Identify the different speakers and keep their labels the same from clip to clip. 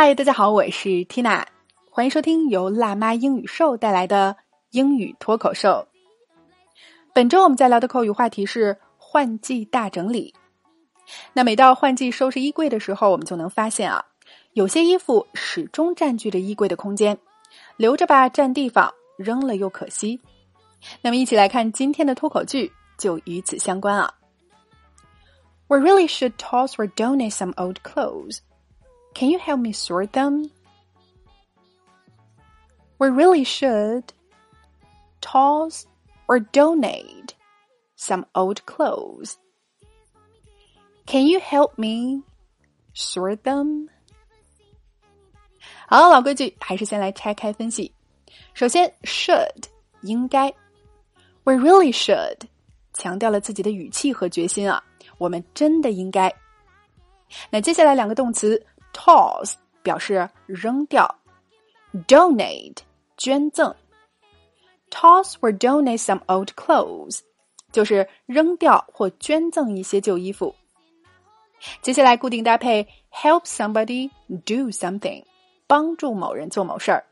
Speaker 1: 嗨，大家好，我是 Tina，欢迎收听由辣妈英语秀带来的英语脱口秀。本周我们在聊的口语话题是换季大整理。那每到换季收拾衣柜的时候，我们就能发现啊，有些衣服始终占据着衣柜的空间，留着吧占地方，扔了又可惜。那么一起来看今天的脱口剧，就与此相关啊。We really should toss or donate some old clothes. Can you help me sort them? We really should toss or donate some old clothes. Can you help me sort them? 好，老规矩，还是先来拆开分析。首先，should 应该，we really should 强调了自己的语气和决心啊，我们真的应该。那接下来两个动词 toss 表示扔掉，donate 捐赠，toss or donate some old clothes 就是扔掉或捐赠一些旧衣服。接下来固定搭配 help somebody do something，帮助某人做某事儿。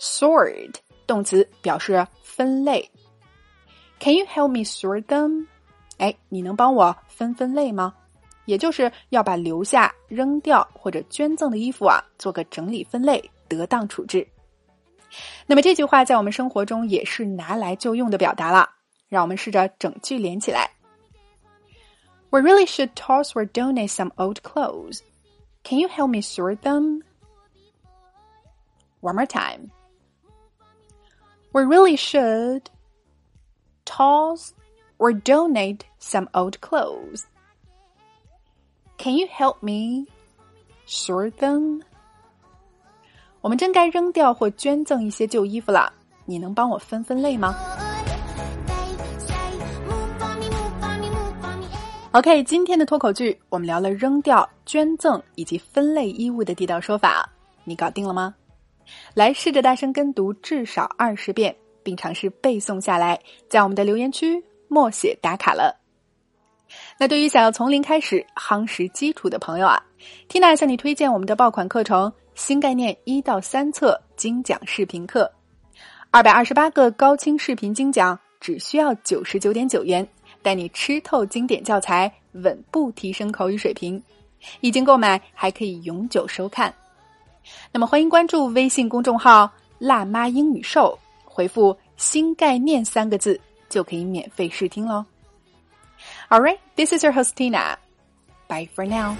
Speaker 1: sort 动词表示分类。Can you help me sort them？哎，你能帮我分分类吗？ 也就是要把留下、扔掉或者捐赠的衣服啊，做个整理分类，得当处置。那么这句话在我们生活中也是拿来就用的表达了。让我们试着整句连起来。We really should toss or donate some old clothes. Can you help me sort them? One more time. We really should toss or donate some old clothes. Can you help me sort them? 我们真该扔掉或捐赠一些旧衣服了，你能帮我分分类吗？OK，今天的脱口剧我们聊了扔掉、捐赠以及分类衣物的地道说法，你搞定了吗？来试着大声跟读至少二十遍，并尝试背诵下来，在我们的留言区默写打卡了。那对于想要从零开始夯实基础的朋友啊，Tina 向你推荐我们的爆款课程《新概念一到三册精讲视频课》，二百二十八个高清视频精讲，只需要九十九点九元。带你吃透经典教材，稳步提升口语水平。已经购买还可以永久收看。那么欢迎关注微信公众号“辣妈英语秀”，回复“新概念”三个字就可以免费试听喽。All right, this is your host Tina. Bye for now.